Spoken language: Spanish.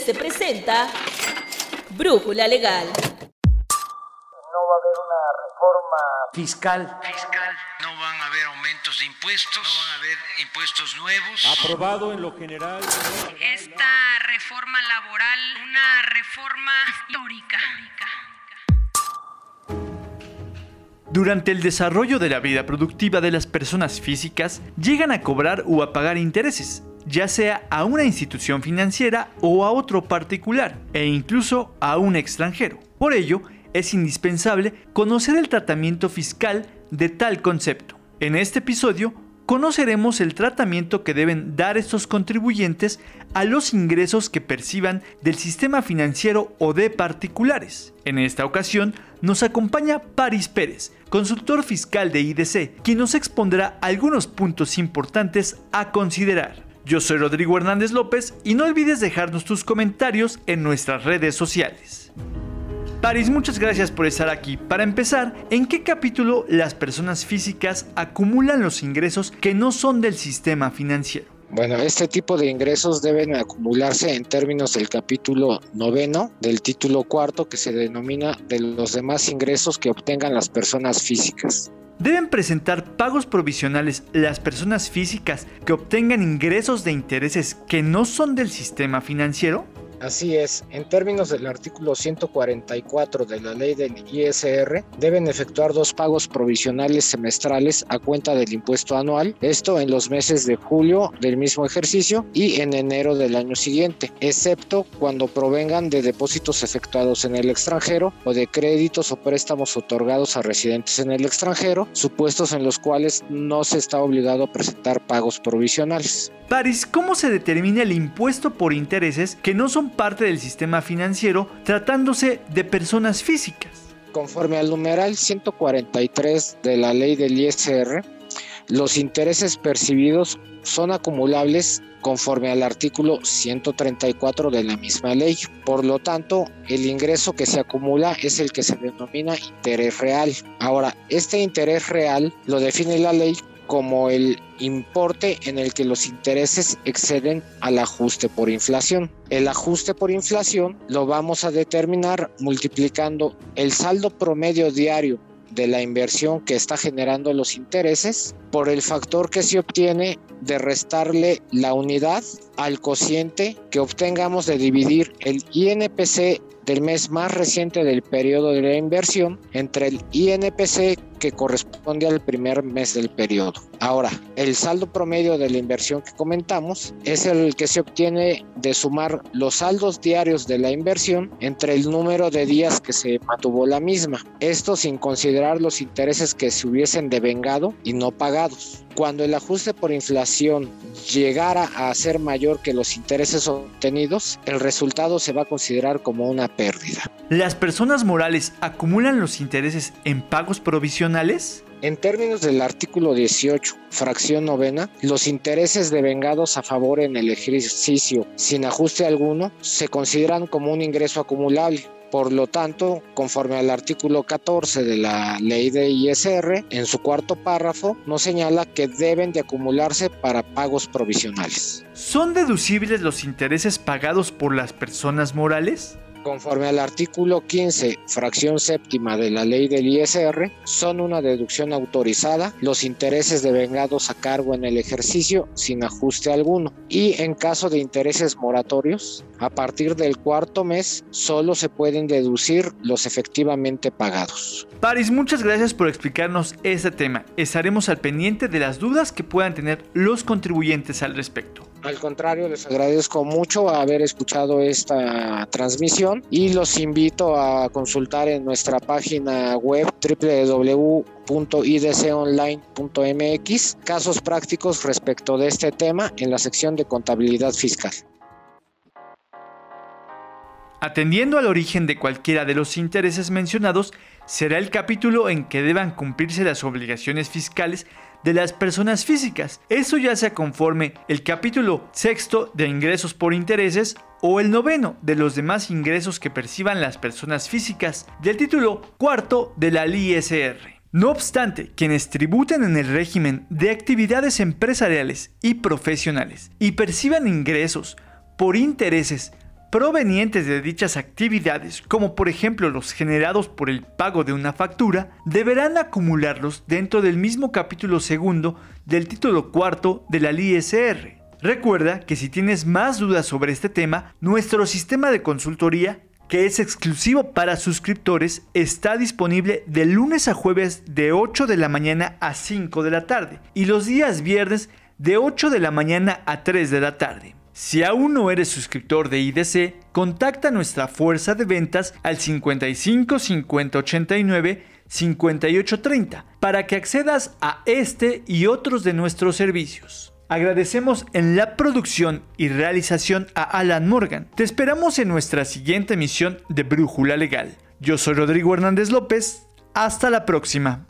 se presenta Brújula Legal. No va a haber una reforma fiscal. fiscal, no van a haber aumentos de impuestos, no van a haber impuestos nuevos. aprobado en lo general. esta reforma laboral una reforma histórica. Durante el desarrollo de la vida productiva de las personas físicas, llegan a cobrar o a pagar intereses, ya sea a una institución financiera o a otro particular, e incluso a un extranjero. Por ello, es indispensable conocer el tratamiento fiscal de tal concepto. En este episodio, conoceremos el tratamiento que deben dar estos contribuyentes a los ingresos que perciban del sistema financiero o de particulares. En esta ocasión nos acompaña Paris Pérez, consultor fiscal de IDC, quien nos expondrá algunos puntos importantes a considerar. Yo soy Rodrigo Hernández López y no olvides dejarnos tus comentarios en nuestras redes sociales. Paris, muchas gracias por estar aquí. Para empezar, ¿en qué capítulo las personas físicas acumulan los ingresos que no son del sistema financiero? Bueno, este tipo de ingresos deben acumularse en términos del capítulo noveno del título cuarto que se denomina de los demás ingresos que obtengan las personas físicas. ¿Deben presentar pagos provisionales las personas físicas que obtengan ingresos de intereses que no son del sistema financiero? Así es, en términos del artículo 144 de la ley del ISR, deben efectuar dos pagos provisionales semestrales a cuenta del impuesto anual, esto en los meses de julio del mismo ejercicio y en enero del año siguiente, excepto cuando provengan de depósitos efectuados en el extranjero o de créditos o préstamos otorgados a residentes en el extranjero, supuestos en los cuales no se está obligado a presentar pagos provisionales. Paris, ¿cómo se determina el impuesto por intereses que no son parte del sistema financiero tratándose de personas físicas? Conforme al numeral 143 de la ley del ISR, los intereses percibidos son acumulables conforme al artículo 134 de la misma ley. Por lo tanto, el ingreso que se acumula es el que se denomina interés real. Ahora, este interés real lo define la ley como el importe en el que los intereses exceden al ajuste por inflación. El ajuste por inflación lo vamos a determinar multiplicando el saldo promedio diario de la inversión que está generando los intereses por el factor que se obtiene de restarle la unidad al cociente que obtengamos de dividir el INPC del mes más reciente del periodo de la inversión entre el INPC que corresponde al primer mes del periodo. Ahora, el saldo promedio de la inversión que comentamos es el que se obtiene de sumar los saldos diarios de la inversión entre el número de días que se mantuvo la misma. Esto sin considerar los intereses que se hubiesen devengado y no pagados. Cuando el ajuste por inflación llegara a ser mayor que los intereses obtenidos, el resultado se va a considerar como una pérdida. ¿Las personas morales acumulan los intereses en pagos provisionales? En términos del artículo 18, fracción novena, los intereses devengados a favor en el ejercicio sin ajuste alguno se consideran como un ingreso acumulable. Por lo tanto, conforme al artículo 14 de la ley de ISR, en su cuarto párrafo nos señala que deben de acumularse para pagos provisionales. ¿Son deducibles los intereses pagados por las personas morales? Conforme al artículo 15, fracción séptima de la ley del ISR, son una deducción autorizada los intereses devengados a cargo en el ejercicio sin ajuste alguno. Y en caso de intereses moratorios, a partir del cuarto mes solo se pueden deducir los efectivamente pagados. Paris, muchas gracias por explicarnos este tema. Estaremos al pendiente de las dudas que puedan tener los contribuyentes al respecto. Al contrario, les agradezco mucho haber escuchado esta transmisión y los invito a consultar en nuestra página web www.idconline.mx casos prácticos respecto de este tema en la sección de contabilidad fiscal. Atendiendo al origen de cualquiera de los intereses mencionados, será el capítulo en que deban cumplirse las obligaciones fiscales de las personas físicas. Eso ya sea conforme el capítulo sexto de ingresos por intereses o el noveno de los demás ingresos que perciban las personas físicas del título cuarto de la ISR. No obstante, quienes tributen en el régimen de actividades empresariales y profesionales y perciban ingresos por intereses provenientes de dichas actividades, como por ejemplo los generados por el pago de una factura, deberán acumularlos dentro del mismo capítulo segundo del título cuarto de la ISR. Recuerda que si tienes más dudas sobre este tema, nuestro sistema de consultoría que es exclusivo para suscriptores, está disponible de lunes a jueves de 8 de la mañana a 5 de la tarde y los días viernes de 8 de la mañana a 3 de la tarde. Si aún no eres suscriptor de IDC, contacta nuestra fuerza de ventas al 55 50 89 58 30 para que accedas a este y otros de nuestros servicios. Agradecemos en la producción y realización a Alan Morgan. Te esperamos en nuestra siguiente emisión de Brújula Legal. Yo soy Rodrigo Hernández López. Hasta la próxima.